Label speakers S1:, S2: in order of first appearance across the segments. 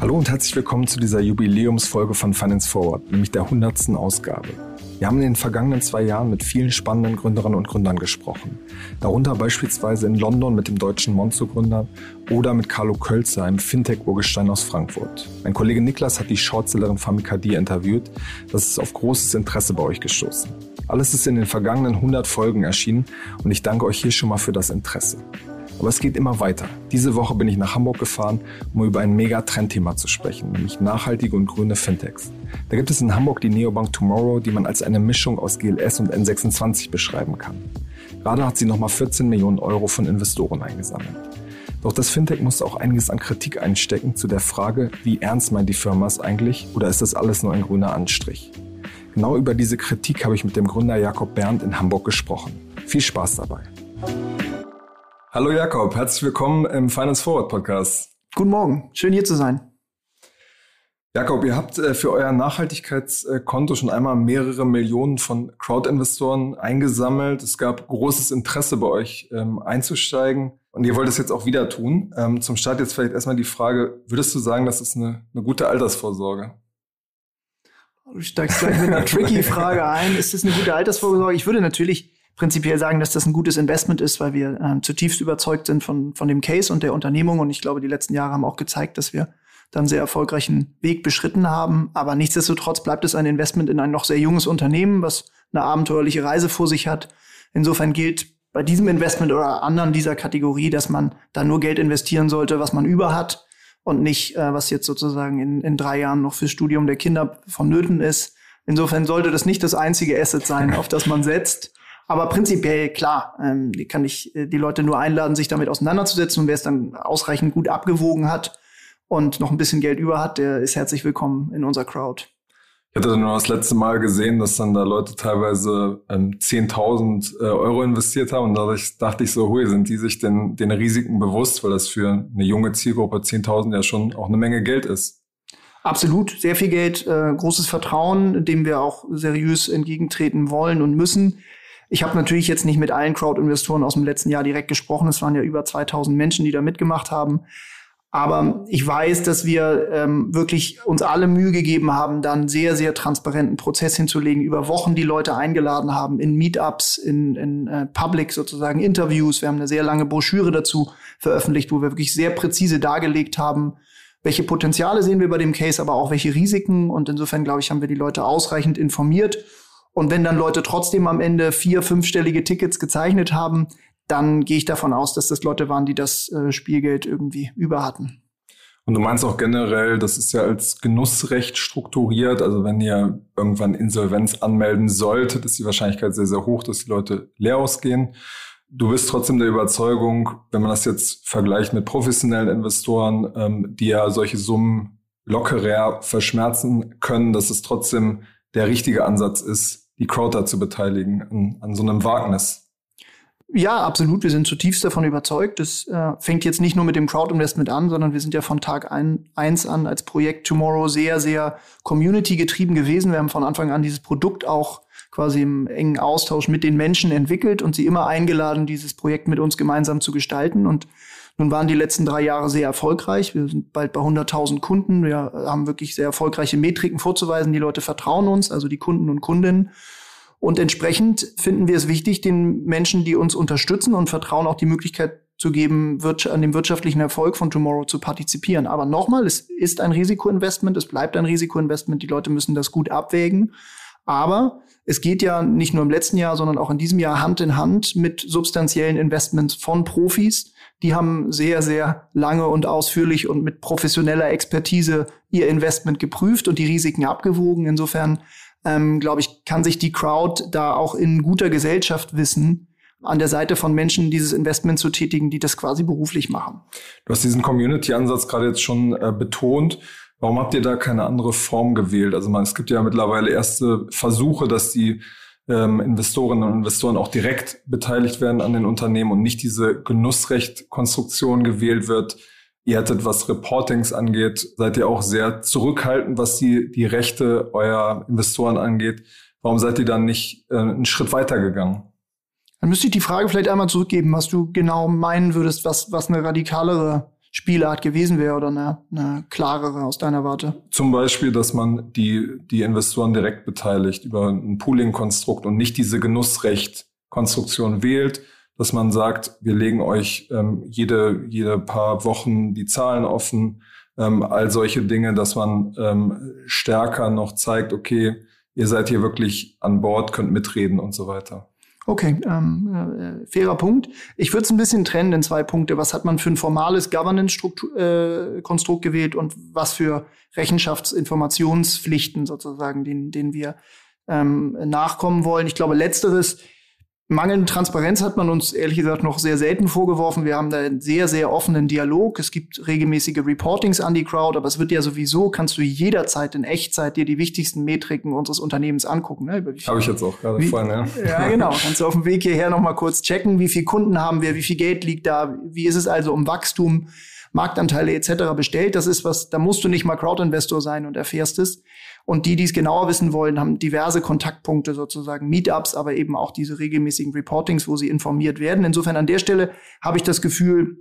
S1: Hallo und herzlich willkommen zu dieser Jubiläumsfolge von Finance Forward, nämlich der 100. Ausgabe. Wir haben in den vergangenen zwei Jahren mit vielen spannenden Gründerinnen und Gründern gesprochen. Darunter beispielsweise in London mit dem deutschen Monzo-Gründer oder mit Carlo Kölzer, einem Fintech-Urgestein aus Frankfurt. Mein Kollege Niklas hat die Shortsellerin Famikadi interviewt. Das ist auf großes Interesse bei euch gestoßen. Alles ist in den vergangenen 100 Folgen erschienen und ich danke euch hier schon mal für das Interesse. Aber es geht immer weiter. Diese Woche bin ich nach Hamburg gefahren, um über ein Mega-Trendthema zu sprechen, nämlich nachhaltige und grüne Fintechs. Da gibt es in Hamburg die Neobank Tomorrow, die man als eine Mischung aus GLS und N26 beschreiben kann. Gerade hat sie nochmal 14 Millionen Euro von Investoren eingesammelt. Doch das Fintech musste auch einiges an Kritik einstecken zu der Frage, wie ernst meint die Firma es eigentlich oder ist das alles nur ein grüner Anstrich? Genau über diese Kritik habe ich mit dem Gründer Jakob Berndt in Hamburg gesprochen. Viel Spaß dabei. Hallo Jakob, herzlich willkommen im Finance Forward Podcast.
S2: Guten Morgen, schön hier zu sein.
S1: Jakob, ihr habt äh, für euer Nachhaltigkeitskonto schon einmal mehrere Millionen von Crowd-Investoren eingesammelt. Es gab großes Interesse bei euch ähm, einzusteigen und ihr wollt es jetzt auch wieder tun. Ähm, zum Start jetzt vielleicht erstmal die Frage, würdest du sagen, das ist eine, eine gute Altersvorsorge?
S2: Du steigst gleich mit einer tricky Frage ein. Ist das eine gute Altersvorsorge? Ich würde natürlich prinzipiell sagen, dass das ein gutes Investment ist, weil wir äh, zutiefst überzeugt sind von, von dem Case und der Unternehmung. Und ich glaube, die letzten Jahre haben auch gezeigt, dass wir dann sehr erfolgreichen Weg beschritten haben. Aber nichtsdestotrotz bleibt es ein Investment in ein noch sehr junges Unternehmen, was eine abenteuerliche Reise vor sich hat. Insofern gilt bei diesem Investment oder anderen dieser Kategorie, dass man da nur Geld investieren sollte, was man über hat und nicht, äh, was jetzt sozusagen in, in drei Jahren noch fürs Studium der Kinder vonnöten ist. Insofern sollte das nicht das einzige Asset sein, auf das man setzt. Aber prinzipiell, klar, ähm, kann ich äh, die Leute nur einladen, sich damit auseinanderzusetzen. Und wer es dann ausreichend gut abgewogen hat und noch ein bisschen Geld über hat, der ist herzlich willkommen in unserer Crowd.
S1: Ich hatte nur das letzte Mal gesehen, dass dann da Leute teilweise ähm, 10.000 äh, Euro investiert haben. Und dadurch dachte ich so, hui, sind die sich denn den Risiken bewusst, weil das für eine junge Zielgruppe 10.000 ja schon auch eine Menge Geld ist.
S2: Absolut, sehr viel Geld, äh, großes Vertrauen, dem wir auch seriös entgegentreten wollen und müssen. Ich habe natürlich jetzt nicht mit allen Crowd-Investoren aus dem letzten Jahr direkt gesprochen. Es waren ja über 2000 Menschen, die da mitgemacht haben. Aber ich weiß, dass wir ähm, wirklich uns alle Mühe gegeben haben, dann sehr, sehr transparenten Prozess hinzulegen, über Wochen die Leute eingeladen haben, in Meetups, in, in äh, Public sozusagen Interviews. Wir haben eine sehr lange Broschüre dazu veröffentlicht, wo wir wirklich sehr präzise dargelegt haben, welche Potenziale sehen wir bei dem Case, aber auch welche Risiken. Und insofern, glaube ich, haben wir die Leute ausreichend informiert und wenn dann Leute trotzdem am Ende vier, fünfstellige Tickets gezeichnet haben, dann gehe ich davon aus, dass das Leute waren, die das äh, Spielgeld irgendwie über hatten.
S1: Und du meinst auch generell, das ist ja als Genussrecht strukturiert. Also wenn ihr irgendwann Insolvenz anmelden solltet, ist die Wahrscheinlichkeit sehr, sehr hoch, dass die Leute leer ausgehen. Du bist trotzdem der Überzeugung, wenn man das jetzt vergleicht mit professionellen Investoren, ähm, die ja solche Summen lockerer verschmerzen können, dass es trotzdem der richtige Ansatz ist, die Crowd da zu beteiligen an, an so einem Wagnis.
S2: Ja, absolut. Wir sind zutiefst davon überzeugt. Das äh, fängt jetzt nicht nur mit dem Crowd-Investment an, sondern wir sind ja von Tag ein, eins an als Projekt Tomorrow sehr, sehr community-getrieben gewesen. Wir haben von Anfang an dieses Produkt auch quasi im engen Austausch mit den Menschen entwickelt und sie immer eingeladen, dieses Projekt mit uns gemeinsam zu gestalten. Und nun waren die letzten drei Jahre sehr erfolgreich. Wir sind bald bei 100.000 Kunden. Wir haben wirklich sehr erfolgreiche Metriken vorzuweisen. Die Leute vertrauen uns, also die Kunden und Kundinnen. Und entsprechend finden wir es wichtig, den Menschen, die uns unterstützen und vertrauen, auch die Möglichkeit zu geben, an dem wirtschaftlichen Erfolg von Tomorrow zu partizipieren. Aber nochmal, es ist ein Risikoinvestment, es bleibt ein Risikoinvestment. Die Leute müssen das gut abwägen. Aber es geht ja nicht nur im letzten Jahr, sondern auch in diesem Jahr Hand in Hand mit substanziellen Investments von Profis, die haben sehr, sehr lange und ausführlich und mit professioneller Expertise ihr Investment geprüft und die Risiken abgewogen. Insofern, ähm, glaube ich, kann sich die Crowd da auch in guter Gesellschaft wissen, an der Seite von Menschen dieses Investment zu tätigen, die das quasi beruflich machen.
S1: Du hast diesen Community-Ansatz gerade jetzt schon äh, betont. Warum habt ihr da keine andere Form gewählt? Also man, es gibt ja mittlerweile erste Versuche, dass die ähm, Investorinnen und Investoren auch direkt beteiligt werden an den Unternehmen und nicht diese Genussrecht-Konstruktion gewählt wird. Ihr hättet, was Reportings angeht, seid ihr auch sehr zurückhaltend, was die, die Rechte eurer Investoren angeht. Warum seid ihr dann nicht äh, einen Schritt weiter gegangen?
S2: Dann müsste ich die Frage vielleicht einmal zurückgeben, was du genau meinen würdest, was, was eine radikalere Spielart gewesen wäre oder eine, eine klarere aus deiner Warte?
S1: Zum Beispiel, dass man die, die Investoren direkt beteiligt über ein Pooling-Konstrukt und nicht diese Genussrecht-Konstruktion wählt, dass man sagt, wir legen euch ähm, jede, jede paar Wochen die Zahlen offen, ähm, all solche Dinge, dass man ähm, stärker noch zeigt, okay, ihr seid hier wirklich an Bord, könnt mitreden und so weiter.
S2: Okay, ähm, äh, fairer Punkt. Ich würde es ein bisschen trennen in zwei Punkte. Was hat man für ein formales Governance-Konstrukt äh, gewählt und was für Rechenschaftsinformationspflichten sozusagen, denen, denen wir ähm, nachkommen wollen? Ich glaube, letzteres Mangelnde Transparenz hat man uns ehrlich gesagt noch sehr selten vorgeworfen. Wir haben da einen sehr, sehr offenen Dialog. Es gibt regelmäßige Reportings an die Crowd, aber es wird ja sowieso, kannst du jederzeit in Echtzeit dir die wichtigsten Metriken unseres Unternehmens angucken. Ne?
S1: Habe ich jetzt auch gerade vorhin, ja.
S2: Ja, genau. Kannst du auf dem Weg hierher nochmal kurz checken, wie viele Kunden haben wir, wie viel Geld liegt da, wie ist es also um Wachstum, Marktanteile etc. bestellt. Das ist was, da musst du nicht mal Crowd-Investor sein und erfährst es. Und die, die es genauer wissen wollen, haben diverse Kontaktpunkte sozusagen, Meetups, aber eben auch diese regelmäßigen Reportings, wo sie informiert werden. Insofern an der Stelle habe ich das Gefühl,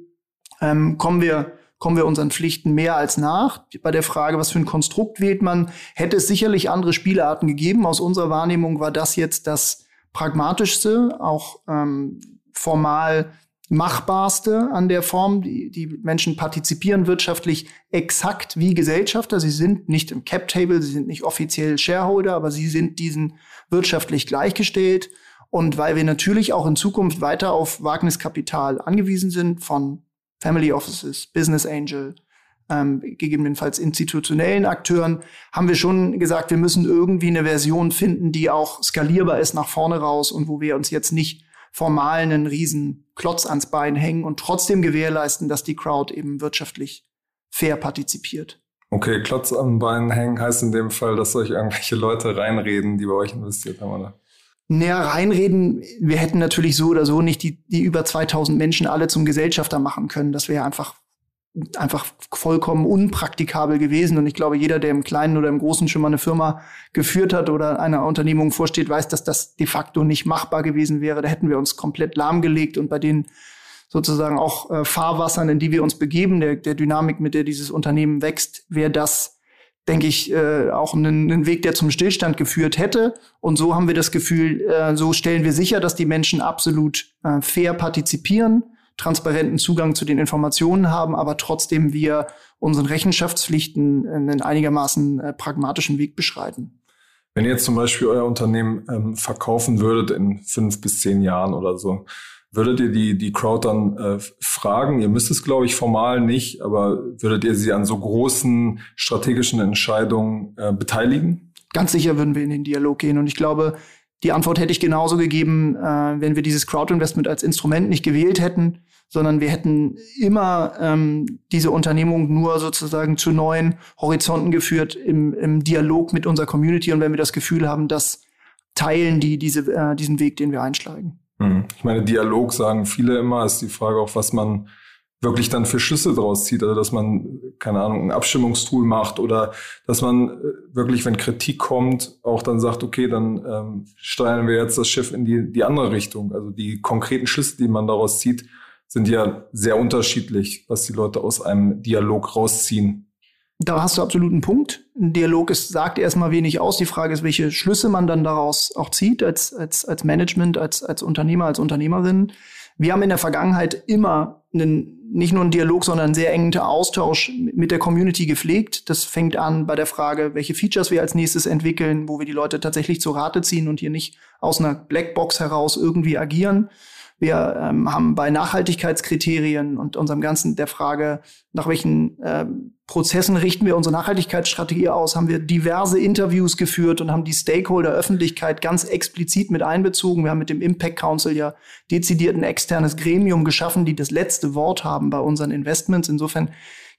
S2: ähm, kommen wir kommen wir unseren Pflichten mehr als nach. Bei der Frage, was für ein Konstrukt wählt man, hätte es sicherlich andere Spielarten gegeben. Aus unserer Wahrnehmung war das jetzt das pragmatischste, auch ähm, formal machbarste an der Form. Die, die Menschen partizipieren wirtschaftlich exakt wie Gesellschafter. Sie sind nicht im Cap-Table, sie sind nicht offiziell Shareholder, aber sie sind diesen wirtschaftlich gleichgestellt. Und weil wir natürlich auch in Zukunft weiter auf Wagniskapital angewiesen sind von Family Offices, Business Angel, ähm, gegebenenfalls institutionellen Akteuren, haben wir schon gesagt, wir müssen irgendwie eine Version finden, die auch skalierbar ist nach vorne raus und wo wir uns jetzt nicht formal einen riesen Klotz ans Bein hängen und trotzdem gewährleisten, dass die Crowd eben wirtschaftlich fair partizipiert.
S1: Okay, Klotz am Bein hängen heißt in dem Fall, dass euch irgendwelche Leute reinreden, die bei euch investiert haben, oder?
S2: Naja, reinreden, wir hätten natürlich so oder so nicht die, die über 2000 Menschen alle zum Gesellschafter machen können. Das wäre einfach einfach vollkommen unpraktikabel gewesen. Und ich glaube, jeder, der im Kleinen oder im Großen schon mal eine Firma geführt hat oder einer Unternehmung vorsteht, weiß, dass das de facto nicht machbar gewesen wäre. Da hätten wir uns komplett lahmgelegt und bei den sozusagen auch äh, Fahrwassern, in die wir uns begeben, der, der Dynamik, mit der dieses Unternehmen wächst, wäre das, denke ich, äh, auch ein, ein Weg, der zum Stillstand geführt hätte. Und so haben wir das Gefühl, äh, so stellen wir sicher, dass die Menschen absolut äh, fair partizipieren transparenten Zugang zu den Informationen haben, aber trotzdem wir unseren Rechenschaftspflichten einen einigermaßen äh, pragmatischen Weg beschreiten.
S1: Wenn ihr jetzt zum Beispiel euer Unternehmen ähm, verkaufen würdet in fünf bis zehn Jahren oder so, würdet ihr die, die Crowd dann äh, fragen? Ihr müsst es, glaube ich, formal nicht, aber würdet ihr sie an so großen strategischen Entscheidungen äh, beteiligen?
S2: Ganz sicher würden wir in den Dialog gehen. Und ich glaube, die Antwort hätte ich genauso gegeben, äh, wenn wir dieses Crowd-Investment als Instrument nicht gewählt hätten, sondern wir hätten immer ähm, diese Unternehmung nur sozusagen zu neuen Horizonten geführt im, im Dialog mit unserer Community und wenn wir das Gefühl haben, dass teilen die diese, äh, diesen Weg, den wir einschlagen.
S1: Hm. Ich meine, Dialog sagen viele immer, ist die Frage auch, was man wirklich dann für Schlüsse draus zieht. Also dass man, keine Ahnung, ein Abstimmungstool macht oder dass man äh, wirklich, wenn Kritik kommt, auch dann sagt, okay, dann ähm, steuern wir jetzt das Schiff in die, die andere Richtung. Also die konkreten Schlüsse, die man daraus zieht, sind ja sehr unterschiedlich, was die Leute aus einem Dialog rausziehen.
S2: Da hast du absolut einen Punkt. Ein Dialog ist, sagt erstmal wenig aus. Die Frage ist, welche Schlüsse man dann daraus auch zieht als, als, als Management, als, als Unternehmer, als Unternehmerin. Wir haben in der Vergangenheit immer einen, nicht nur einen Dialog, sondern einen sehr engen Austausch mit der Community gepflegt. Das fängt an bei der Frage, welche Features wir als nächstes entwickeln, wo wir die Leute tatsächlich zu Rate ziehen und hier nicht aus einer Blackbox heraus irgendwie agieren. Wir ähm, haben bei Nachhaltigkeitskriterien und unserem ganzen der Frage, nach welchen äh, Prozessen richten wir unsere Nachhaltigkeitsstrategie aus, haben wir diverse Interviews geführt und haben die Stakeholder-Öffentlichkeit ganz explizit mit einbezogen. Wir haben mit dem Impact Council ja dezidiert ein externes Gremium geschaffen, die das letzte Wort haben bei unseren Investments. Insofern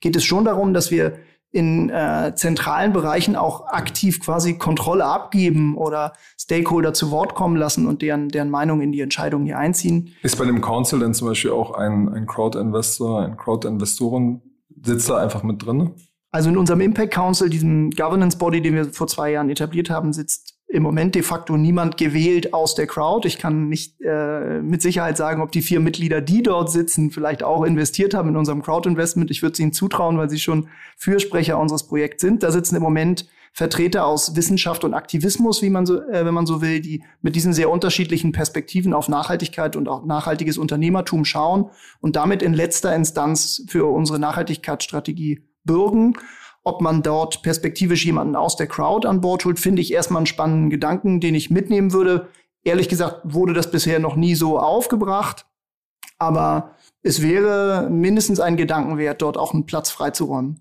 S2: geht es schon darum, dass wir in äh, zentralen Bereichen auch aktiv quasi Kontrolle abgeben oder Stakeholder zu Wort kommen lassen und deren, deren Meinung in die Entscheidung hier einziehen.
S1: Ist bei dem Council denn zum Beispiel auch ein, ein Crowd-Investor, ein Crowd-Investoren sitzt da einfach mit drin?
S2: Also in unserem Impact Council, diesem Governance Body, den wir vor zwei Jahren etabliert haben, sitzt im Moment de facto niemand gewählt aus der Crowd. Ich kann nicht äh, mit Sicherheit sagen, ob die vier Mitglieder, die dort sitzen, vielleicht auch investiert haben in unserem Crowd-Investment. Ich würde es ihnen zutrauen, weil sie schon Fürsprecher unseres Projekts sind. Da sitzen im Moment Vertreter aus Wissenschaft und Aktivismus, wie man so, äh, wenn man so will, die mit diesen sehr unterschiedlichen Perspektiven auf Nachhaltigkeit und auch nachhaltiges Unternehmertum schauen und damit in letzter Instanz für unsere Nachhaltigkeitsstrategie bürgen. Ob man dort perspektivisch jemanden aus der Crowd an Bord holt, finde ich erstmal einen spannenden Gedanken, den ich mitnehmen würde. Ehrlich gesagt wurde das bisher noch nie so aufgebracht, aber es wäre mindestens ein Gedanken wert, dort auch einen Platz freizuräumen.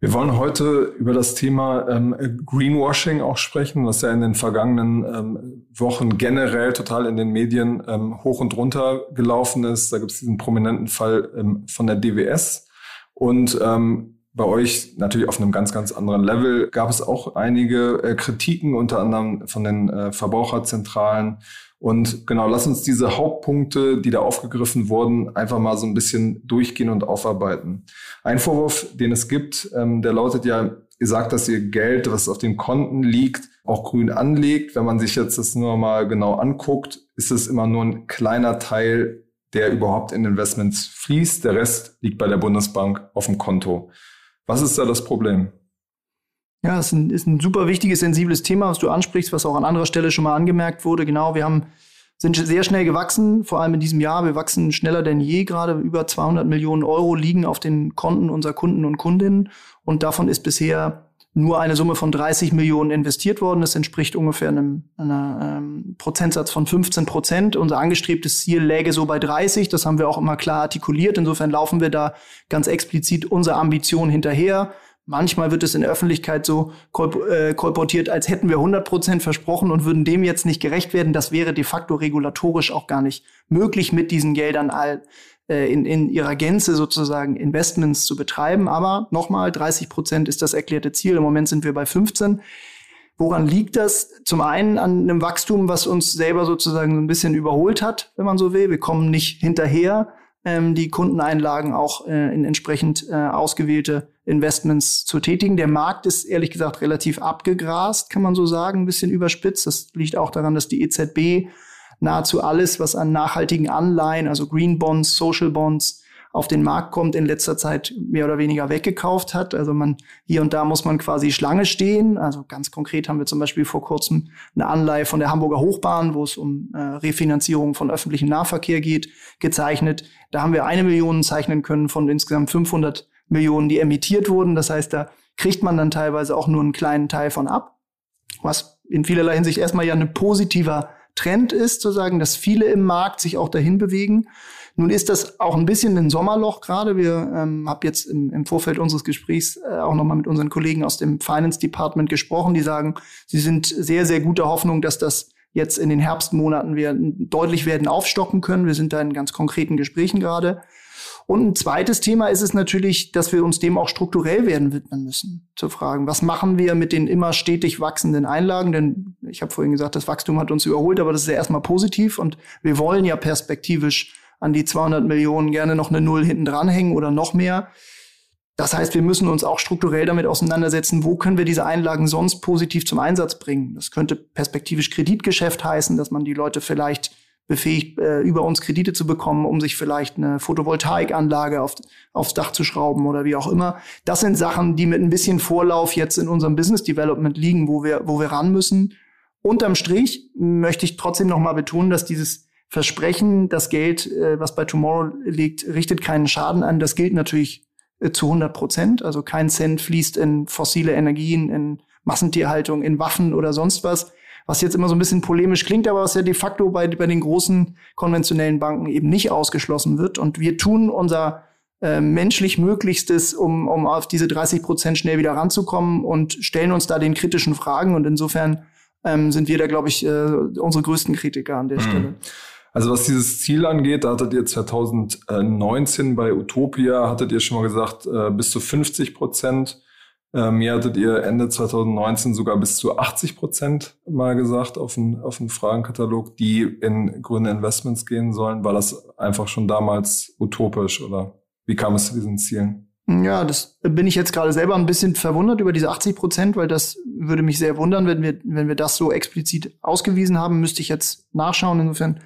S1: Wir wollen heute über das Thema ähm, Greenwashing auch sprechen, was ja in den vergangenen ähm, Wochen generell total in den Medien ähm, hoch und runter gelaufen ist. Da gibt es diesen prominenten Fall ähm, von der DWS. Und ähm, bei euch natürlich auf einem ganz, ganz anderen Level gab es auch einige äh, Kritiken, unter anderem von den äh, Verbraucherzentralen. Und genau, lass uns diese Hauptpunkte, die da aufgegriffen wurden, einfach mal so ein bisschen durchgehen und aufarbeiten. Ein Vorwurf, den es gibt, ähm, der lautet ja, ihr sagt, dass ihr Geld, was auf den Konten liegt, auch grün anlegt. Wenn man sich jetzt das nur mal genau anguckt, ist es immer nur ein kleiner Teil, der überhaupt in Investments fließt. Der Rest liegt bei der Bundesbank auf dem Konto. Was ist da das Problem?
S2: Ja, es ist ein, ist ein super wichtiges, sensibles Thema, was du ansprichst, was auch an anderer Stelle schon mal angemerkt wurde. Genau, wir haben, sind sehr schnell gewachsen, vor allem in diesem Jahr. Wir wachsen schneller denn je. Gerade über 200 Millionen Euro liegen auf den Konten unserer Kunden und Kundinnen. Und davon ist bisher nur eine Summe von 30 Millionen investiert worden. Das entspricht ungefähr einem, einer, ähm, Prozentsatz von 15 Prozent. Unser angestrebtes Ziel läge so bei 30. Das haben wir auch immer klar artikuliert. Insofern laufen wir da ganz explizit unserer Ambition hinterher. Manchmal wird es in der Öffentlichkeit so äh, kolportiert, als hätten wir 100 Prozent versprochen und würden dem jetzt nicht gerecht werden. Das wäre de facto regulatorisch auch gar nicht möglich, mit diesen Geldern all, äh, in, in ihrer Gänze sozusagen Investments zu betreiben. Aber nochmal, 30 Prozent ist das erklärte Ziel. Im Moment sind wir bei 15. Woran liegt das? Zum einen an einem Wachstum, was uns selber sozusagen so ein bisschen überholt hat, wenn man so will. Wir kommen nicht hinterher, ähm, die Kundeneinlagen auch äh, in entsprechend äh, ausgewählte Investments zu tätigen. Der Markt ist ehrlich gesagt relativ abgegrast, kann man so sagen, ein bisschen überspitzt. Das liegt auch daran, dass die EZB nahezu alles, was an nachhaltigen Anleihen, also Green Bonds, Social Bonds, auf den Markt kommt, in letzter Zeit mehr oder weniger weggekauft hat. Also man hier und da muss man quasi Schlange stehen. Also ganz konkret haben wir zum Beispiel vor kurzem eine Anleihe von der Hamburger Hochbahn, wo es um äh, Refinanzierung von öffentlichem Nahverkehr geht, gezeichnet. Da haben wir eine Million zeichnen können von insgesamt 500 Millionen, die emittiert wurden. Das heißt, da kriegt man dann teilweise auch nur einen kleinen Teil von ab, was in vielerlei Hinsicht erstmal ja ein positiver Trend ist, zu sagen, dass viele im Markt sich auch dahin bewegen. Nun ist das auch ein bisschen ein Sommerloch gerade. Wir ähm, habe jetzt im, im, Vorfeld unseres Gesprächs äh, auch nochmal mit unseren Kollegen aus dem Finance Department gesprochen, die sagen, sie sind sehr, sehr guter Hoffnung, dass das jetzt in den Herbstmonaten wir deutlich werden aufstocken können. Wir sind da in ganz konkreten Gesprächen gerade. Und ein zweites Thema ist es natürlich, dass wir uns dem auch strukturell werden widmen müssen. Zu fragen, was machen wir mit den immer stetig wachsenden Einlagen? Denn ich habe vorhin gesagt, das Wachstum hat uns überholt, aber das ist ja erstmal positiv und wir wollen ja perspektivisch an die 200 Millionen gerne noch eine Null hinten dranhängen oder noch mehr. Das heißt, wir müssen uns auch strukturell damit auseinandersetzen, wo können wir diese Einlagen sonst positiv zum Einsatz bringen. Das könnte perspektivisch Kreditgeschäft heißen, dass man die Leute vielleicht befähigt, äh, über uns Kredite zu bekommen, um sich vielleicht eine Photovoltaikanlage auf, aufs Dach zu schrauben oder wie auch immer. Das sind Sachen, die mit ein bisschen Vorlauf jetzt in unserem Business Development liegen, wo wir, wo wir ran müssen. Unterm Strich möchte ich trotzdem nochmal betonen, dass dieses Versprechen, das Geld, äh, was bei Tomorrow liegt, richtet keinen Schaden an. Das gilt natürlich äh, zu 100 Prozent. Also kein Cent fließt in fossile Energien, in Massentierhaltung, in Waffen oder sonst was was jetzt immer so ein bisschen polemisch klingt, aber was ja de facto bei, bei den großen konventionellen Banken eben nicht ausgeschlossen wird. Und wir tun unser äh, menschlich Möglichstes, um, um auf diese 30 Prozent schnell wieder ranzukommen und stellen uns da den kritischen Fragen. Und insofern ähm, sind wir da, glaube ich, äh, unsere größten Kritiker an der mhm. Stelle.
S1: Also was dieses Ziel angeht, da hattet ihr 2019 bei Utopia, hattet ihr schon mal gesagt, äh, bis zu 50 Prozent ähm, mir hattet ihr Ende 2019 sogar bis zu 80 Prozent mal gesagt auf einen, auf Fragenkatalog, die in grüne Investments gehen sollen. War das einfach schon damals utopisch oder wie kam es zu diesen Zielen?
S2: Ja, das bin ich jetzt gerade selber ein bisschen verwundert über diese 80 Prozent, weil das würde mich sehr wundern, wenn wir, wenn wir das so explizit ausgewiesen haben, müsste ich jetzt nachschauen. Insofern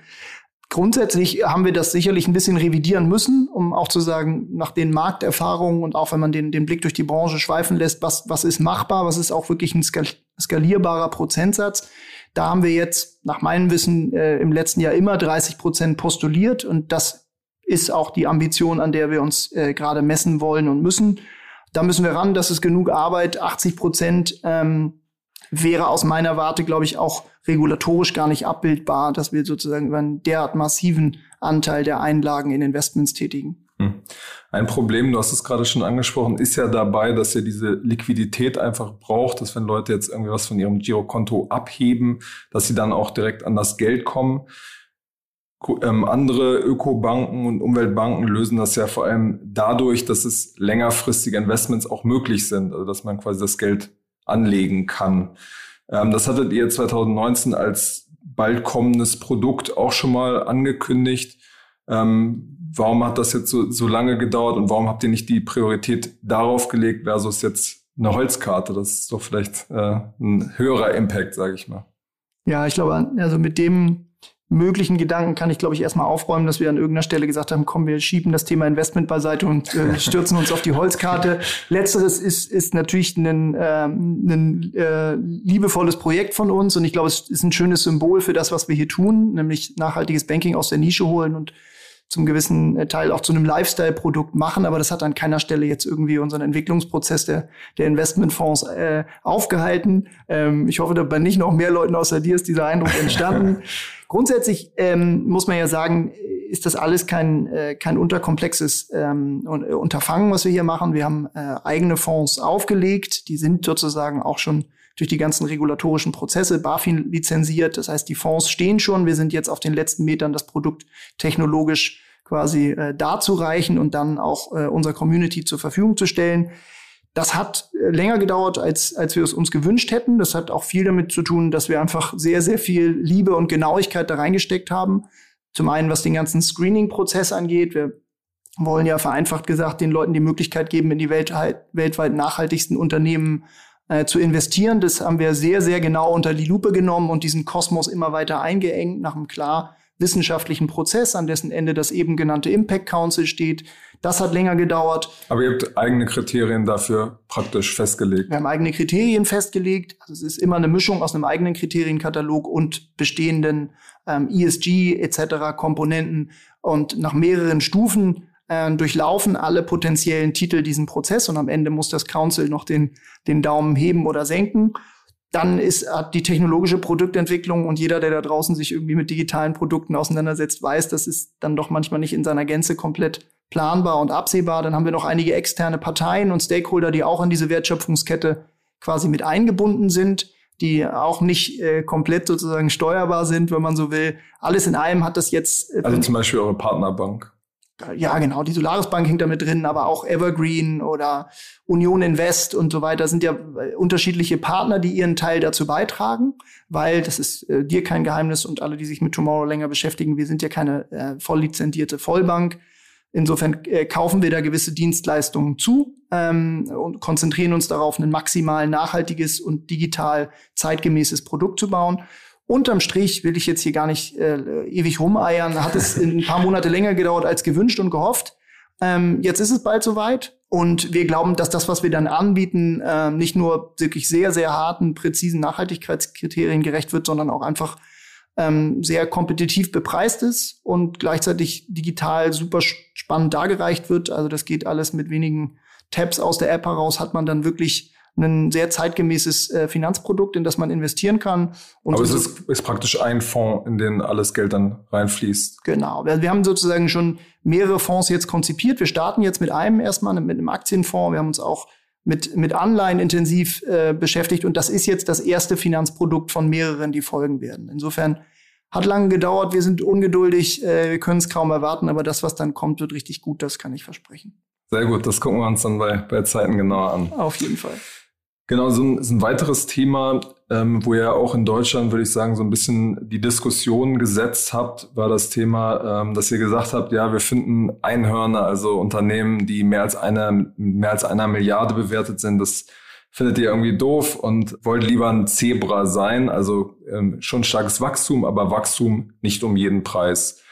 S2: grundsätzlich haben wir das sicherlich ein bisschen revidieren müssen, um auch zu sagen, nach den Markterfahrungen und auch wenn man den, den Blick durch die Branche schweifen lässt, was, was ist machbar, was ist auch wirklich ein skalierbarer Prozentsatz. Da haben wir jetzt nach meinem Wissen äh, im letzten Jahr immer 30 Prozent postuliert und das ist auch die Ambition, an der wir uns äh, gerade messen wollen und müssen. Da müssen wir ran, das ist genug Arbeit. 80 Prozent ähm, wäre aus meiner Warte, glaube ich, auch regulatorisch gar nicht abbildbar, dass wir sozusagen über einen derart massiven Anteil der Einlagen in Investments tätigen. Hm.
S1: Ein Problem, du hast es gerade schon angesprochen, ist ja dabei, dass ihr diese Liquidität einfach braucht, dass wenn Leute jetzt irgendwie was von ihrem Girokonto abheben, dass sie dann auch direkt an das Geld kommen. Ähm, andere Ökobanken und Umweltbanken lösen das ja vor allem dadurch, dass es längerfristige Investments auch möglich sind, also dass man quasi das Geld anlegen kann. Ähm, das hattet ihr 2019 als bald kommendes Produkt auch schon mal angekündigt. Ähm, warum hat das jetzt so, so lange gedauert und warum habt ihr nicht die Priorität darauf gelegt versus jetzt eine Holzkarte? Das ist doch vielleicht äh, ein höherer Impact, sage ich mal.
S2: Ja, ich glaube, also mit dem möglichen Gedanken kann ich, glaube ich, erstmal aufräumen, dass wir an irgendeiner Stelle gesagt haben, komm, wir schieben das Thema Investment beiseite und äh, stürzen uns auf die Holzkarte. Letzteres ist, ist natürlich ein, äh, ein äh, liebevolles Projekt von uns und ich glaube, es ist ein schönes Symbol für das, was wir hier tun, nämlich nachhaltiges Banking aus der Nische holen und zum gewissen äh, Teil auch zu einem Lifestyle-Produkt machen, aber das hat an keiner Stelle jetzt irgendwie unseren Entwicklungsprozess der, der Investmentfonds äh, aufgehalten. Ähm, ich hoffe, bei nicht noch mehr Leuten außer dir ist dieser Eindruck entstanden. Grundsätzlich ähm, muss man ja sagen, ist das alles kein, äh, kein unterkomplexes ähm, äh, Unterfangen, was wir hier machen. Wir haben äh, eigene Fonds aufgelegt, die sind sozusagen auch schon durch die ganzen regulatorischen Prozesse BaFin lizenziert. Das heißt, die Fonds stehen schon. Wir sind jetzt auf den letzten Metern, das Produkt technologisch quasi äh, darzureichen und dann auch äh, unserer Community zur Verfügung zu stellen. Das hat äh, länger gedauert, als, als wir es uns gewünscht hätten. Das hat auch viel damit zu tun, dass wir einfach sehr, sehr viel Liebe und Genauigkeit da reingesteckt haben. Zum einen, was den ganzen Screening-Prozess angeht. Wir wollen ja vereinfacht gesagt den Leuten die Möglichkeit geben, in die weltweit, weltweit nachhaltigsten Unternehmen äh, zu investieren. Das haben wir sehr, sehr genau unter die Lupe genommen und diesen Kosmos immer weiter eingeengt nach einem klar wissenschaftlichen Prozess, an dessen Ende das eben genannte Impact Council steht. Das hat länger gedauert.
S1: Aber ihr habt eigene Kriterien dafür praktisch festgelegt.
S2: Wir haben eigene Kriterien festgelegt. Also es ist immer eine Mischung aus einem eigenen Kriterienkatalog und bestehenden ähm, ESG etc. Komponenten. Und nach mehreren Stufen äh, durchlaufen alle potenziellen Titel diesen Prozess und am Ende muss das Council noch den, den Daumen heben oder senken. Dann ist die technologische Produktentwicklung und jeder, der da draußen sich irgendwie mit digitalen Produkten auseinandersetzt, weiß, das ist dann doch manchmal nicht in seiner Gänze komplett planbar und absehbar. Dann haben wir noch einige externe Parteien und Stakeholder, die auch in diese Wertschöpfungskette quasi mit eingebunden sind, die auch nicht äh, komplett sozusagen steuerbar sind, wenn man so will. Alles in allem hat das jetzt.
S1: Äh, also zum Beispiel eure Partnerbank
S2: ja, genau, die Solaris Bank hängt da mit drin, aber auch Evergreen oder Union Invest und so weiter sind ja äh, unterschiedliche Partner, die ihren Teil dazu beitragen, weil das ist äh, dir kein Geheimnis und alle, die sich mit Tomorrow länger beschäftigen, wir sind ja keine äh, voll lizenzierte Vollbank. Insofern äh, kaufen wir da gewisse Dienstleistungen zu ähm, und konzentrieren uns darauf, ein maximal nachhaltiges und digital zeitgemäßes Produkt zu bauen. Unterm Strich will ich jetzt hier gar nicht äh, ewig rumeiern. Hat es ein paar Monate länger gedauert als gewünscht und gehofft. Ähm, jetzt ist es bald soweit und wir glauben, dass das, was wir dann anbieten, äh, nicht nur wirklich sehr, sehr harten, präzisen Nachhaltigkeitskriterien gerecht wird, sondern auch einfach ähm, sehr kompetitiv bepreist ist und gleichzeitig digital super spannend dargereicht wird. Also das geht alles mit wenigen Tabs aus der App heraus, hat man dann wirklich ein sehr zeitgemäßes äh, Finanzprodukt, in das man investieren kann.
S1: Und Aber es ist, ist praktisch ein Fonds, in den alles Geld dann reinfließt.
S2: Genau. Wir, wir haben sozusagen schon mehrere Fonds jetzt konzipiert. Wir starten jetzt mit einem erstmal, mit einem Aktienfonds. Wir haben uns auch mit, mit Anleihen intensiv äh, beschäftigt. Und das ist jetzt das erste Finanzprodukt von mehreren, die folgen werden. Insofern hat lange gedauert. Wir sind ungeduldig. Äh, wir können es kaum erwarten. Aber das, was dann kommt, wird richtig gut. Das kann ich versprechen.
S1: Sehr gut. Das gucken wir uns dann bei, bei Zeiten genauer an.
S2: Auf jeden Fall.
S1: Genau, so ein, so ein weiteres Thema, ähm, wo ihr auch in Deutschland, würde ich sagen, so ein bisschen die Diskussion gesetzt habt, war das Thema, ähm, dass ihr gesagt habt, ja, wir finden Einhörner, also Unternehmen, die mehr als einer, mehr als einer Milliarde bewertet sind, das findet ihr irgendwie doof und wollt lieber ein Zebra sein, also ähm, schon starkes Wachstum, aber Wachstum nicht um jeden Preis.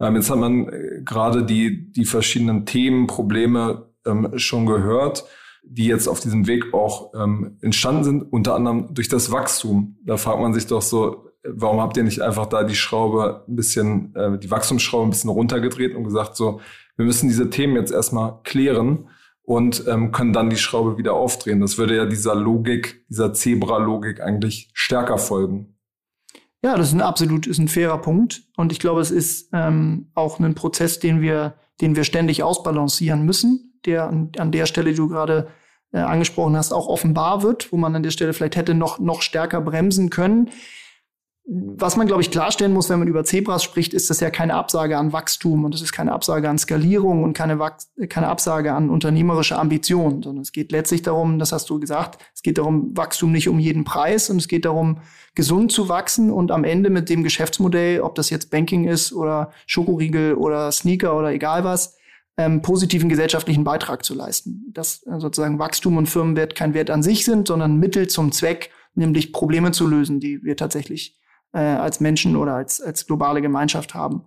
S1: Ähm, jetzt hat man äh, gerade die, die verschiedenen Themen, Probleme ähm, schon gehört die jetzt auf diesem Weg auch ähm, entstanden sind, unter anderem durch das Wachstum. Da fragt man sich doch so, warum habt ihr nicht einfach da die Schraube ein bisschen, äh, die Wachstumsschraube ein bisschen runtergedreht und gesagt, so, wir müssen diese Themen jetzt erstmal klären und ähm, können dann die Schraube wieder aufdrehen. Das würde ja dieser Logik, dieser Zebra-Logik eigentlich stärker folgen.
S2: Ja, das ist ein absolut, ist ein fairer Punkt. Und ich glaube, es ist ähm, auch ein Prozess, den wir, den wir ständig ausbalancieren müssen der an, an der Stelle, die du gerade äh, angesprochen hast, auch offenbar wird, wo man an der Stelle vielleicht hätte noch, noch stärker bremsen können. Was man, glaube ich, klarstellen muss, wenn man über Zebras spricht, ist das ja keine Absage an Wachstum und es ist keine Absage an Skalierung und keine, Wach keine Absage an unternehmerische Ambition, sondern es geht letztlich darum, das hast du gesagt, es geht darum, Wachstum nicht um jeden Preis und es geht darum, gesund zu wachsen und am Ende mit dem Geschäftsmodell, ob das jetzt Banking ist oder Schokoriegel oder Sneaker oder egal was, ähm, positiven gesellschaftlichen Beitrag zu leisten. Dass äh, sozusagen Wachstum und Firmenwert kein Wert an sich sind, sondern Mittel zum Zweck, nämlich Probleme zu lösen, die wir tatsächlich äh, als Menschen oder als, als globale Gemeinschaft haben.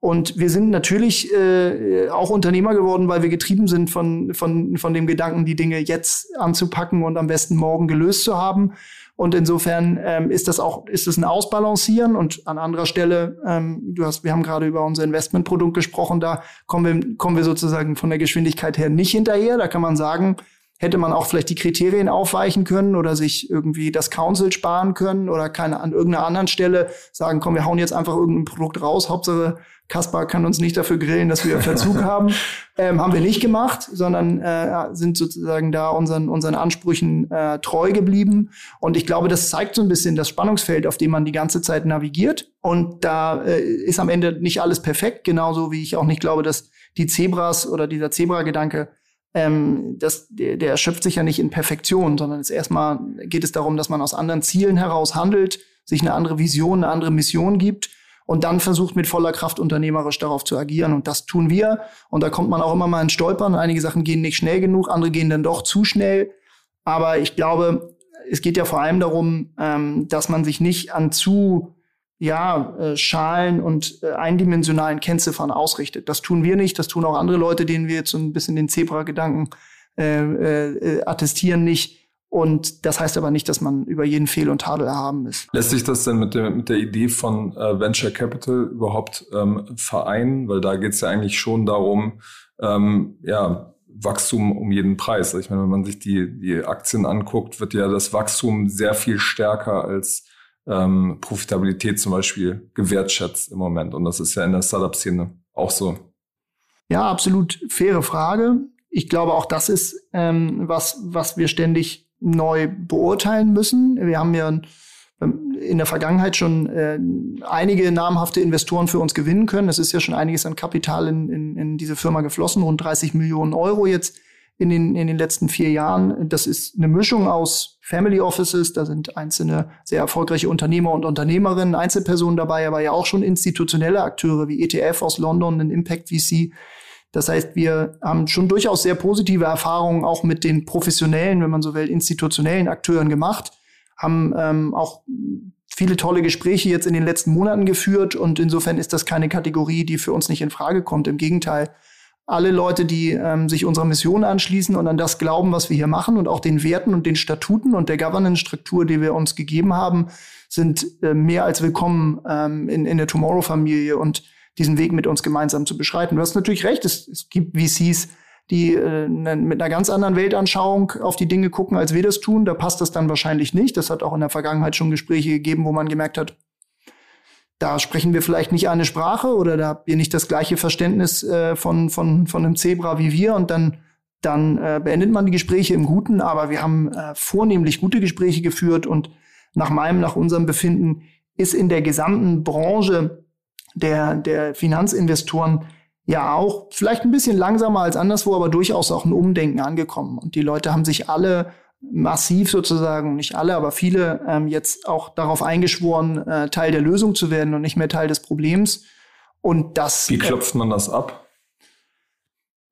S2: Und wir sind natürlich äh, auch Unternehmer geworden, weil wir getrieben sind von, von, von dem Gedanken, die Dinge jetzt anzupacken und am besten morgen gelöst zu haben. Und insofern ähm, ist das auch, ist es ein Ausbalancieren. Und an anderer Stelle, ähm, du hast, wir haben gerade über unser Investmentprodukt gesprochen, da kommen wir, kommen wir sozusagen von der Geschwindigkeit her nicht hinterher. Da kann man sagen, hätte man auch vielleicht die Kriterien aufweichen können oder sich irgendwie das Council sparen können oder keine an irgendeiner anderen Stelle sagen, komm, wir hauen jetzt einfach irgendein Produkt raus, Hauptsache Kaspar kann uns nicht dafür grillen, dass wir Verzug haben. Ähm, haben wir nicht gemacht, sondern äh, sind sozusagen da unseren, unseren Ansprüchen äh, treu geblieben. Und ich glaube, das zeigt so ein bisschen das Spannungsfeld, auf dem man die ganze Zeit navigiert. Und da äh, ist am Ende nicht alles perfekt, genauso wie ich auch nicht glaube, dass die Zebras oder dieser Zebra-Gedanke ähm, das, der, der erschöpft sich ja nicht in Perfektion, sondern es erstmal geht es darum, dass man aus anderen Zielen heraus handelt, sich eine andere Vision, eine andere Mission gibt und dann versucht mit voller Kraft unternehmerisch darauf zu agieren. Und das tun wir. Und da kommt man auch immer mal ins Stolpern. Einige Sachen gehen nicht schnell genug, andere gehen dann doch zu schnell. Aber ich glaube, es geht ja vor allem darum, ähm, dass man sich nicht an zu ja, äh, Schalen und äh, eindimensionalen Kennziffern ausrichtet. Das tun wir nicht, das tun auch andere Leute, denen wir jetzt so ein bisschen den Zebra-Gedanken äh, äh, attestieren nicht. Und das heißt aber nicht, dass man über jeden Fehl und Tadel erhaben ist.
S1: Lässt sich das denn mit der, mit der Idee von äh, Venture Capital überhaupt ähm, vereinen? Weil da geht es ja eigentlich schon darum, ähm, ja, Wachstum um jeden Preis. Ich meine, wenn man sich die, die Aktien anguckt, wird ja das Wachstum sehr viel stärker als ähm, Profitabilität zum Beispiel gewertschätzt im Moment. Und das ist ja in der Startup-Szene auch so.
S2: Ja, absolut faire Frage. Ich glaube, auch das ist ähm, was, was wir ständig neu beurteilen müssen. Wir haben ja in der Vergangenheit schon äh, einige namhafte Investoren für uns gewinnen können. Es ist ja schon einiges an Kapital in, in, in diese Firma geflossen, rund 30 Millionen Euro jetzt in den, in den letzten vier Jahren. Das ist eine Mischung aus Family Offices, da sind einzelne sehr erfolgreiche Unternehmer und Unternehmerinnen, Einzelpersonen dabei, aber ja auch schon institutionelle Akteure wie ETF aus London, ein Impact VC, das heißt, wir haben schon durchaus sehr positive Erfahrungen auch mit den professionellen, wenn man so will, institutionellen Akteuren gemacht, haben ähm, auch viele tolle Gespräche jetzt in den letzten Monaten geführt und insofern ist das keine Kategorie, die für uns nicht in Frage kommt. Im Gegenteil, alle Leute, die ähm, sich unserer Mission anschließen und an das glauben, was wir hier machen und auch den Werten und den Statuten und der Governance-Struktur, die wir uns gegeben haben, sind äh, mehr als willkommen ähm, in, in der Tomorrow-Familie und diesen Weg mit uns gemeinsam zu beschreiten. Du hast natürlich recht, es, es gibt VCs, die äh, ne, mit einer ganz anderen Weltanschauung auf die Dinge gucken, als wir das tun. Da passt das dann wahrscheinlich nicht. Das hat auch in der Vergangenheit schon Gespräche gegeben, wo man gemerkt hat, da sprechen wir vielleicht nicht eine Sprache oder da habt ihr nicht das gleiche Verständnis äh, von, von, von einem Zebra wie wir und dann, dann äh, beendet man die Gespräche im Guten. Aber wir haben äh, vornehmlich gute Gespräche geführt und nach meinem, nach unserem Befinden ist in der gesamten Branche der, der Finanzinvestoren ja auch vielleicht ein bisschen langsamer als anderswo, aber durchaus auch ein Umdenken angekommen. Und die Leute haben sich alle massiv sozusagen, nicht alle, aber viele ähm, jetzt auch darauf eingeschworen, äh, Teil der Lösung zu werden und nicht mehr Teil des Problems. Und das.
S1: Wie klopft man das ab?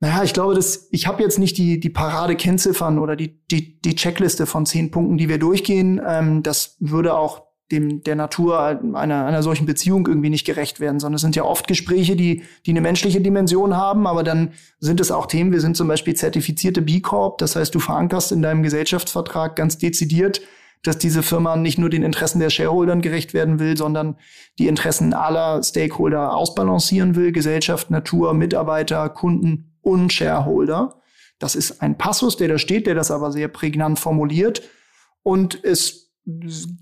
S2: Naja, ich glaube, dass ich habe jetzt nicht die, die Parade-Kennziffern oder die, die, die Checkliste von zehn Punkten, die wir durchgehen. Ähm, das würde auch dem der Natur einer, einer solchen Beziehung irgendwie nicht gerecht werden, sondern es sind ja oft Gespräche, die, die eine menschliche Dimension haben, aber dann sind es auch Themen, wir sind zum Beispiel zertifizierte B Corp, das heißt, du verankerst in deinem Gesellschaftsvertrag ganz dezidiert, dass diese Firma nicht nur den Interessen der Shareholdern gerecht werden will, sondern die Interessen aller Stakeholder ausbalancieren will, Gesellschaft, Natur, Mitarbeiter, Kunden und Shareholder. Das ist ein Passus, der da steht, der das aber sehr prägnant formuliert. Und es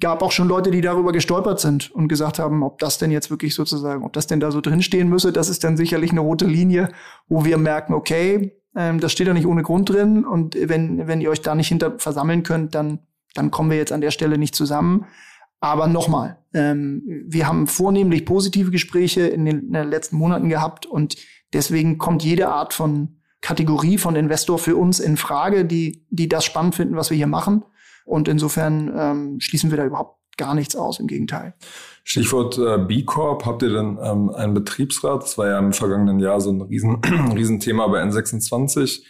S2: gab auch schon Leute, die darüber gestolpert sind und gesagt haben, ob das denn jetzt wirklich sozusagen, ob das denn da so drinstehen müsse. Das ist dann sicherlich eine rote Linie, wo wir merken, okay, ähm, das steht da nicht ohne Grund drin. Und wenn, wenn ihr euch da nicht hinter versammeln könnt, dann, dann kommen wir jetzt an der Stelle nicht zusammen. Aber nochmal, ähm, wir haben vornehmlich positive Gespräche in den, in den letzten Monaten gehabt und Deswegen kommt jede Art von Kategorie von Investor für uns in Frage, die, die das spannend finden, was wir hier machen. Und insofern ähm, schließen wir da überhaupt gar nichts aus, im Gegenteil.
S1: Stichwort äh, B Corp, habt ihr denn ähm, einen Betriebsrat? Das war ja im vergangenen Jahr so ein Riesen, Riesenthema bei N26.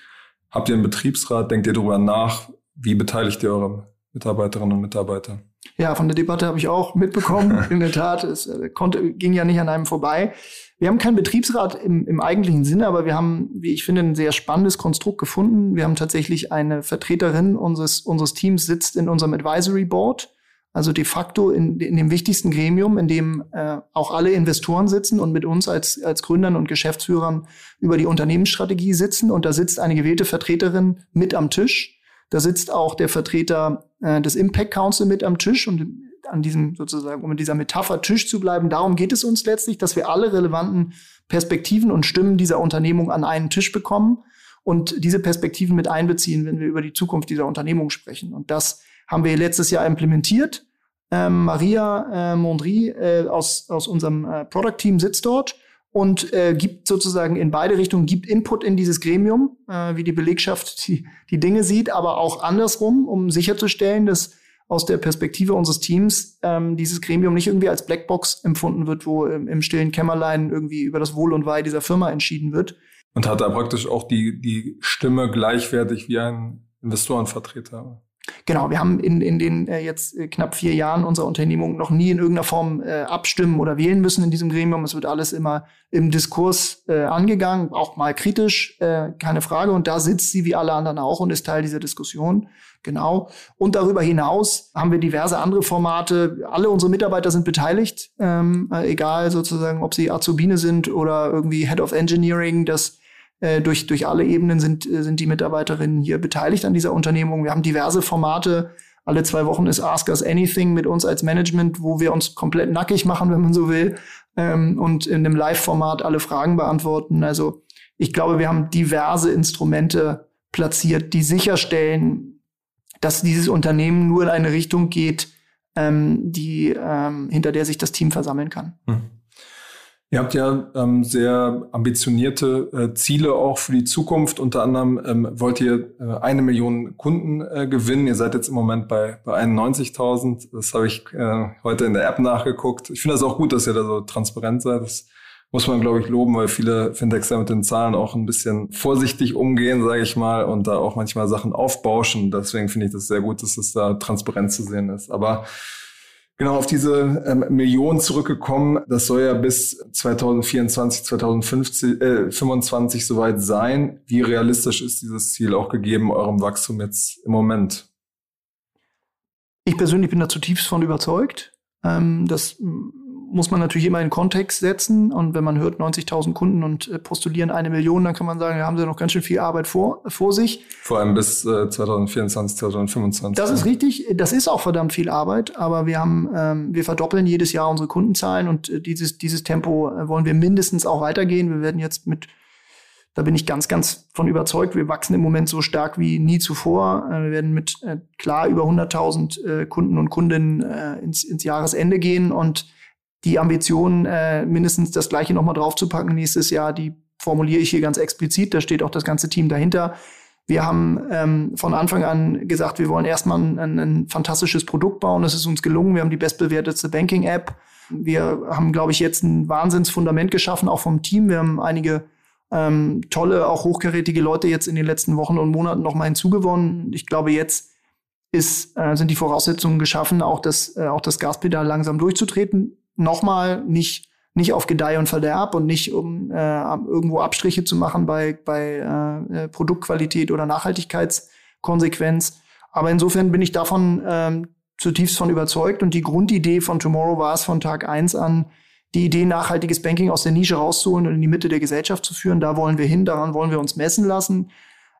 S1: Habt ihr einen Betriebsrat? Denkt ihr darüber nach? Wie beteiligt ihr eure Mitarbeiterinnen und Mitarbeiter?
S2: Ja, von der Debatte habe ich auch mitbekommen. In der Tat, es äh, konnte, ging ja nicht an einem vorbei. Wir haben keinen Betriebsrat im, im eigentlichen Sinne, aber wir haben, wie ich finde, ein sehr spannendes Konstrukt gefunden. Wir haben tatsächlich eine Vertreterin unseres, unseres Teams sitzt in unserem Advisory Board. Also de facto in, in dem wichtigsten Gremium, in dem äh, auch alle Investoren sitzen und mit uns als, als Gründern und Geschäftsführern über die Unternehmensstrategie sitzen. Und da sitzt eine gewählte Vertreterin mit am Tisch. Da sitzt auch der Vertreter äh, des Impact Council mit am Tisch und an diesem sozusagen, um in dieser Metapher Tisch zu bleiben, darum geht es uns letztlich, dass wir alle relevanten Perspektiven und Stimmen dieser Unternehmung an einen Tisch bekommen und diese Perspektiven mit einbeziehen, wenn wir über die Zukunft dieser Unternehmung sprechen. Und das haben wir letztes Jahr implementiert. Ähm, Maria äh, Mondry äh, aus, aus unserem äh, Product Team sitzt dort und äh, gibt sozusagen in beide Richtungen, gibt Input in dieses Gremium, äh, wie die Belegschaft die, die Dinge sieht, aber auch andersrum, um sicherzustellen, dass aus der Perspektive unseres Teams ähm, dieses Gremium nicht irgendwie als Blackbox empfunden wird, wo im, im stillen Kämmerlein irgendwie über das Wohl und Weih dieser Firma entschieden wird.
S1: Und hat da praktisch auch die, die Stimme gleichwertig wie ein Investorenvertreter.
S2: Genau, wir haben in, in den äh, jetzt äh, knapp vier Jahren unserer Unternehmung noch nie in irgendeiner Form äh, abstimmen oder wählen müssen in diesem Gremium. Es wird alles immer im Diskurs äh, angegangen, auch mal kritisch, äh, keine Frage. Und da sitzt sie wie alle anderen auch und ist Teil dieser Diskussion. Genau. Und darüber hinaus haben wir diverse andere Formate. Alle unsere Mitarbeiter sind beteiligt, ähm, äh, egal sozusagen, ob sie Azubine sind oder irgendwie Head of Engineering. Das äh, durch, durch alle Ebenen sind, äh, sind die Mitarbeiterinnen hier beteiligt an dieser Unternehmung. Wir haben diverse Formate. Alle zwei Wochen ist Ask Us Anything mit uns als Management, wo wir uns komplett nackig machen, wenn man so will, ähm, und in einem Live-Format alle Fragen beantworten. Also ich glaube, wir haben diverse Instrumente platziert, die sicherstellen, dass dieses Unternehmen nur in eine Richtung geht, ähm, die, ähm, hinter der sich das Team versammeln kann. Hm.
S1: Ihr habt ja ähm, sehr ambitionierte äh, Ziele auch für die Zukunft. Unter anderem ähm, wollt ihr äh, eine Million Kunden äh, gewinnen. Ihr seid jetzt im Moment bei, bei 91.000. Das habe ich äh, heute in der App nachgeguckt. Ich finde das auch gut, dass ihr da so transparent seid. Das muss man, glaube ich, loben, weil viele Fintechs da mit den Zahlen auch ein bisschen vorsichtig umgehen, sage ich mal, und da auch manchmal Sachen aufbauschen. Deswegen finde ich das sehr gut, dass es da transparent zu sehen ist. Aber genau auf diese ähm, Millionen zurückgekommen, das soll ja bis 2024, 2025 äh, 25 soweit sein. Wie realistisch ist dieses Ziel auch gegeben eurem Wachstum jetzt im Moment?
S2: Ich persönlich bin da zutiefst von überzeugt. Ähm, das muss man natürlich immer in Kontext setzen. Und wenn man hört 90.000 Kunden und äh, postulieren eine Million, dann kann man sagen, da haben sie noch ganz schön viel Arbeit vor, vor sich.
S1: Vor allem bis äh, 2024, 2025.
S2: Das ist richtig. Das ist auch verdammt viel Arbeit. Aber wir haben, ähm, wir verdoppeln jedes Jahr unsere Kundenzahlen und äh, dieses, dieses Tempo äh, wollen wir mindestens auch weitergehen. Wir werden jetzt mit da bin ich ganz, ganz von überzeugt. Wir wachsen im Moment so stark wie nie zuvor. Äh, wir werden mit klar über 100.000 äh, Kunden und Kundinnen ins, ins Jahresende gehen und die Ambition, äh, mindestens das Gleiche nochmal draufzupacken nächstes Jahr, die formuliere ich hier ganz explizit. Da steht auch das ganze Team dahinter. Wir haben ähm, von Anfang an gesagt, wir wollen erstmal ein, ein, fantastisches Produkt bauen. Das ist uns gelungen. Wir haben die bestbewertetste Banking-App. Wir haben, glaube ich, jetzt ein Wahnsinnsfundament geschaffen, auch vom Team. Wir haben einige ähm, tolle, auch hochkarätige Leute jetzt in den letzten Wochen und Monaten nochmal hinzugewonnen. Ich glaube, jetzt ist, äh, sind die Voraussetzungen geschaffen, auch das, äh, auch das Gaspedal langsam durchzutreten. Nochmal nicht nicht auf Gedeih und Verderb und nicht um äh, irgendwo Abstriche zu machen bei, bei äh, äh, Produktqualität oder Nachhaltigkeitskonsequenz. Aber insofern bin ich davon ähm, zutiefst von überzeugt. Und die Grundidee von Tomorrow war es von Tag eins an, die Idee, nachhaltiges Banking aus der Nische rauszuholen und in die Mitte der Gesellschaft zu führen. Da wollen wir hin, daran wollen wir uns messen lassen.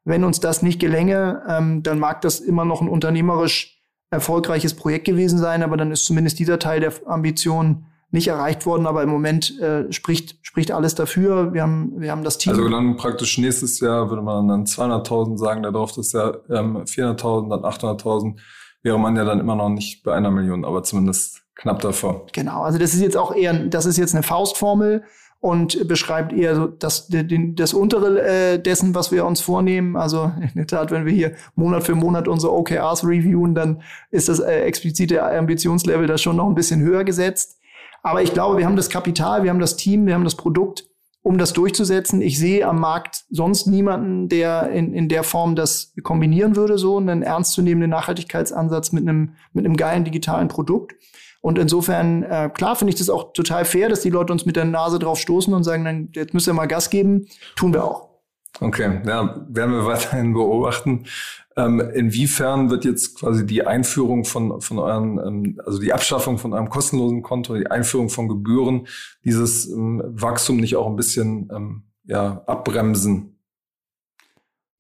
S2: Wenn uns das nicht gelänge, ähm, dann mag das immer noch ein unternehmerisch erfolgreiches Projekt gewesen sein, aber dann ist zumindest dieser Teil der Ambition nicht erreicht worden, aber im Moment äh, spricht, spricht alles dafür. Wir haben, wir haben das Team.
S1: Also dann praktisch nächstes Jahr würde man dann 200.000 sagen, darauf das ja ähm, 400.000, dann 800.000, wäre man ja dann immer noch nicht bei einer Million, aber zumindest knapp davor.
S2: Genau, also das ist jetzt auch eher, das ist jetzt eine Faustformel und beschreibt eher so das, den, das untere äh, dessen, was wir uns vornehmen. Also in der Tat, wenn wir hier Monat für Monat unsere OKRs reviewen, dann ist das äh, explizite Ambitionslevel da schon noch ein bisschen höher gesetzt. Aber ich glaube, wir haben das Kapital, wir haben das Team, wir haben das Produkt, um das durchzusetzen. Ich sehe am Markt sonst niemanden, der in, in der Form das kombinieren würde, so einen ernstzunehmenden Nachhaltigkeitsansatz mit einem, mit einem geilen digitalen Produkt. Und insofern, äh, klar finde ich das auch total fair, dass die Leute uns mit der Nase drauf stoßen und sagen, dann, jetzt müsst ihr mal Gas geben. Tun wir auch.
S1: Okay, ja, werden wir weiterhin beobachten. Ähm, inwiefern wird jetzt quasi die Einführung von, von euren, ähm, also die Abschaffung von einem kostenlosen Konto, die Einführung von Gebühren, dieses ähm, Wachstum nicht auch ein bisschen ähm, ja, abbremsen?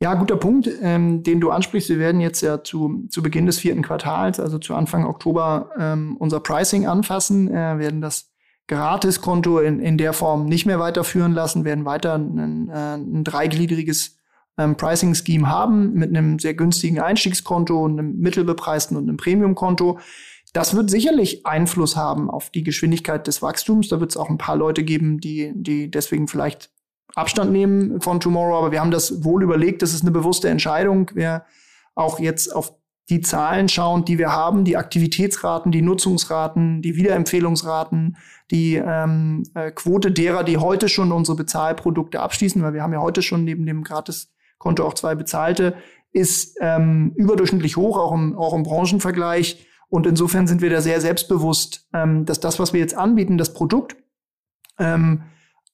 S2: Ja, guter Punkt, ähm, den du ansprichst. Wir werden jetzt ja zu, zu Beginn des vierten Quartals, also zu Anfang Oktober, ähm, unser Pricing anfassen, äh, werden das Gratiskonto in, in der Form nicht mehr weiterführen lassen, werden weiter ein, äh, ein dreigliedriges ähm, Pricing Scheme haben mit einem sehr günstigen Einstiegskonto, einem mittelbepreisten und einem Premiumkonto. Das wird sicherlich Einfluss haben auf die Geschwindigkeit des Wachstums. Da wird es auch ein paar Leute geben, die, die deswegen vielleicht Abstand nehmen von Tomorrow. Aber wir haben das wohl überlegt. Das ist eine bewusste Entscheidung. Wir auch jetzt auf die Zahlen schauen, die wir haben, die Aktivitätsraten, die Nutzungsraten, die Wiederempfehlungsraten, die ähm, äh, Quote derer, die heute schon unsere Bezahlprodukte abschließen, weil wir haben ja heute schon neben dem gratis Konto auch zwei bezahlte, ist ähm, überdurchschnittlich hoch, auch im, auch im Branchenvergleich. Und insofern sind wir da sehr selbstbewusst, ähm, dass das, was wir jetzt anbieten, das Produkt, ähm,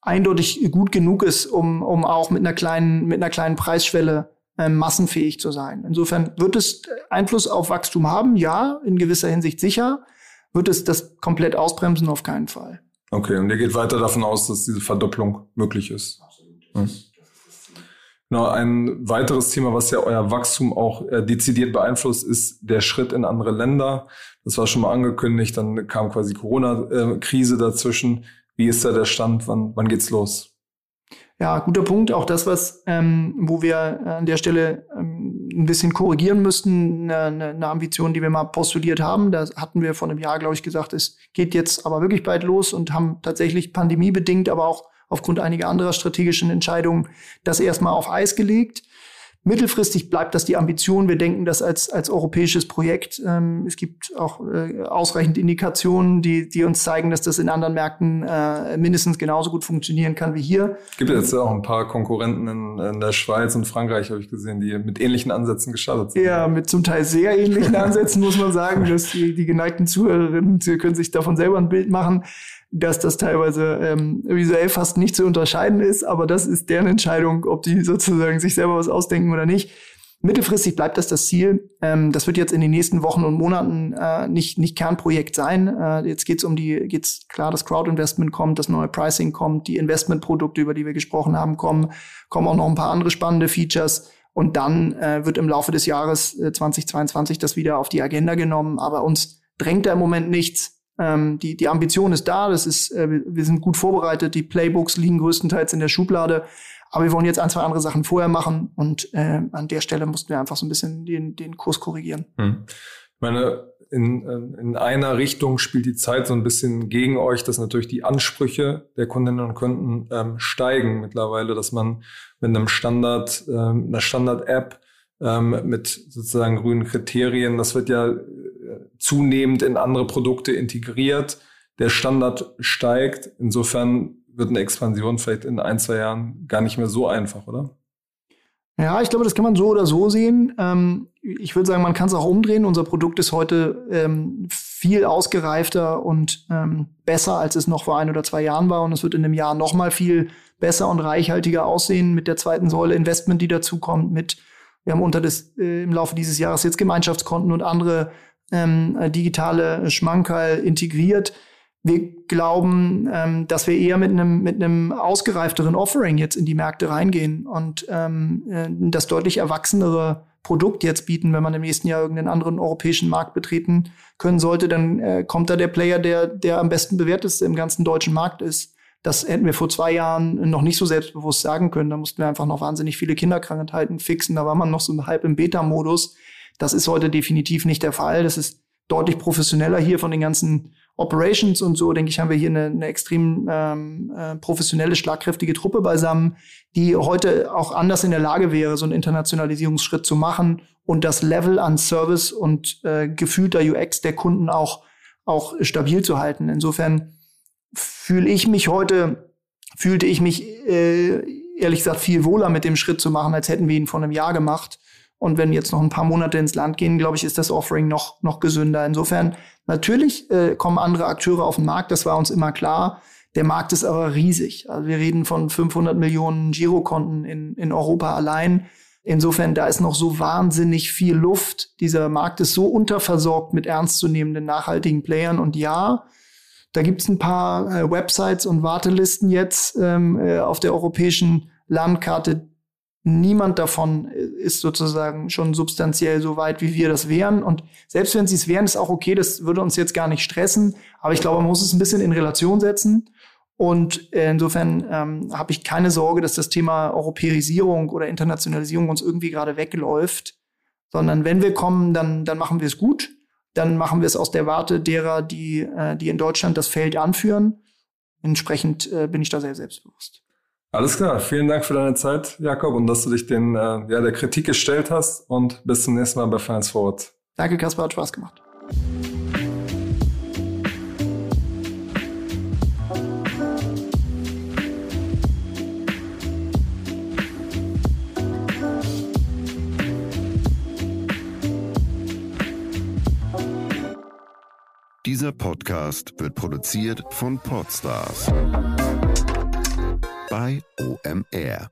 S2: eindeutig gut genug ist, um, um auch mit einer kleinen, mit einer kleinen Preisschwelle ähm, massenfähig zu sein. Insofern wird es Einfluss auf Wachstum haben, ja, in gewisser Hinsicht sicher. Wird es das komplett ausbremsen? Auf keinen Fall.
S1: Okay, und ihr geht weiter davon aus, dass diese Verdopplung möglich ist. Absolut. Hm. Genau, ein weiteres Thema, was ja euer Wachstum auch äh, dezidiert beeinflusst, ist der Schritt in andere Länder. Das war schon mal angekündigt, dann kam quasi Corona-Krise dazwischen. Wie ist da der Stand? Wann, wann geht's los?
S2: Ja, guter Punkt. Auch das, was, ähm, wo wir an der Stelle ähm, ein bisschen korrigieren müssten, eine, eine Ambition, die wir mal postuliert haben. Da hatten wir vor einem Jahr, glaube ich, gesagt, es geht jetzt aber wirklich bald los und haben tatsächlich pandemiebedingt, aber auch aufgrund einiger anderer strategischen Entscheidungen das erstmal auf Eis gelegt. Mittelfristig bleibt das die Ambition. Wir denken das als, als europäisches Projekt. Ähm, es gibt auch äh, ausreichend Indikationen, die, die uns zeigen, dass das in anderen Märkten äh, mindestens genauso gut funktionieren kann wie hier.
S1: Es gibt jetzt auch ein paar Konkurrenten in, in der Schweiz und Frankreich, habe ich gesehen, die mit ähnlichen Ansätzen gestartet sind.
S2: Ja, mit zum Teil sehr ähnlichen Ansätzen, muss man sagen. Dass die, die geneigten Zuhörerinnen können sich davon selber ein Bild machen dass das teilweise ähm, visuell fast nicht zu unterscheiden ist, aber das ist deren Entscheidung, ob die sozusagen sich selber was ausdenken oder nicht. Mittelfristig bleibt das das Ziel. Ähm, das wird jetzt in den nächsten Wochen und Monaten äh, nicht, nicht Kernprojekt sein. Äh, jetzt geht's um die, geht's klar, das Crowd-Investment kommt, das neue Pricing kommt, die Investmentprodukte, über die wir gesprochen haben, kommen, kommen auch noch ein paar andere spannende Features. Und dann äh, wird im Laufe des Jahres äh, 2022 das wieder auf die Agenda genommen. Aber uns drängt da im Moment nichts. Ähm, die, die Ambition ist da, das ist, äh, wir sind gut vorbereitet, die Playbooks liegen größtenteils in der Schublade. Aber wir wollen jetzt ein, zwei andere Sachen vorher machen und äh, an der Stelle mussten wir einfach so ein bisschen den, den Kurs korrigieren. Hm.
S1: Ich meine, in, äh, in einer Richtung spielt die Zeit so ein bisschen gegen euch, dass natürlich die Ansprüche der Kundinnen und Kunden ähm, steigen mittlerweile, dass man mit einem Standard, ähm, einer Standard-App ähm, mit sozusagen grünen Kriterien, das wird ja zunehmend in andere Produkte integriert. Der Standard steigt. Insofern wird eine Expansion vielleicht in ein, zwei Jahren gar nicht mehr so einfach, oder?
S2: Ja, ich glaube, das kann man so oder so sehen. Ähm, ich würde sagen, man kann es auch umdrehen. Unser Produkt ist heute ähm, viel ausgereifter und ähm, besser, als es noch vor ein oder zwei Jahren war. Und es wird in einem Jahr noch mal viel besser und reichhaltiger aussehen mit der zweiten Säule Investment, die dazukommt. Mit wir haben unter das äh, im Laufe dieses Jahres jetzt Gemeinschaftskonten und andere ähm, digitale Schmankerl integriert wir glauben, ähm, dass wir eher mit einem mit ausgereifteren Offering jetzt in die Märkte reingehen und ähm, äh, das deutlich erwachsenere Produkt jetzt bieten, wenn man im nächsten Jahr irgendeinen anderen europäischen Markt betreten können sollte, dann äh, kommt da der Player, der der am besten bewerteste im ganzen deutschen Markt ist. Das hätten wir vor zwei Jahren noch nicht so selbstbewusst sagen können. Da mussten wir einfach noch wahnsinnig viele Kinderkrankheiten fixen. Da war man noch so halb im Beta-Modus. Das ist heute definitiv nicht der Fall. Das ist deutlich professioneller hier von den ganzen Operations und so, denke ich, haben wir hier eine, eine extrem ähm, äh, professionelle, schlagkräftige Truppe beisammen, die heute auch anders in der Lage wäre, so einen Internationalisierungsschritt zu machen und das Level an Service und äh, gefühlter UX der Kunden auch, auch stabil zu halten. Insofern fühle ich mich heute, fühlte ich mich äh, ehrlich gesagt viel wohler mit dem Schritt zu machen, als hätten wir ihn vor einem Jahr gemacht. Und wenn jetzt noch ein paar Monate ins Land gehen, glaube ich, ist das Offering noch, noch gesünder. Insofern, natürlich äh, kommen andere Akteure auf den Markt, das war uns immer klar. Der Markt ist aber riesig. Also wir reden von 500 Millionen Girokonten in, in Europa allein. Insofern, da ist noch so wahnsinnig viel Luft. Dieser Markt ist so unterversorgt mit ernstzunehmenden, nachhaltigen Playern. Und ja, da gibt's ein paar äh, Websites und Wartelisten jetzt ähm, äh, auf der europäischen Landkarte, Niemand davon ist sozusagen schon substanziell so weit, wie wir das wären. Und selbst wenn sie es wären, ist auch okay, das würde uns jetzt gar nicht stressen. Aber ich glaube, man muss es ein bisschen in Relation setzen. Und insofern ähm, habe ich keine Sorge, dass das Thema Europäisierung oder Internationalisierung uns irgendwie gerade wegläuft. Sondern wenn wir kommen, dann, dann machen wir es gut. Dann machen wir es aus der Warte derer, die, äh, die in Deutschland das Feld anführen. Entsprechend äh, bin ich da sehr selbstbewusst.
S1: Alles klar, vielen Dank für deine Zeit, Jakob, und dass du dich den, äh, ja, der Kritik gestellt hast. Und bis zum nächsten Mal bei Finance Forward.
S2: Danke, Kaspar, hat Spaß gemacht.
S3: Dieser Podcast wird produziert von Podstars bei OMR.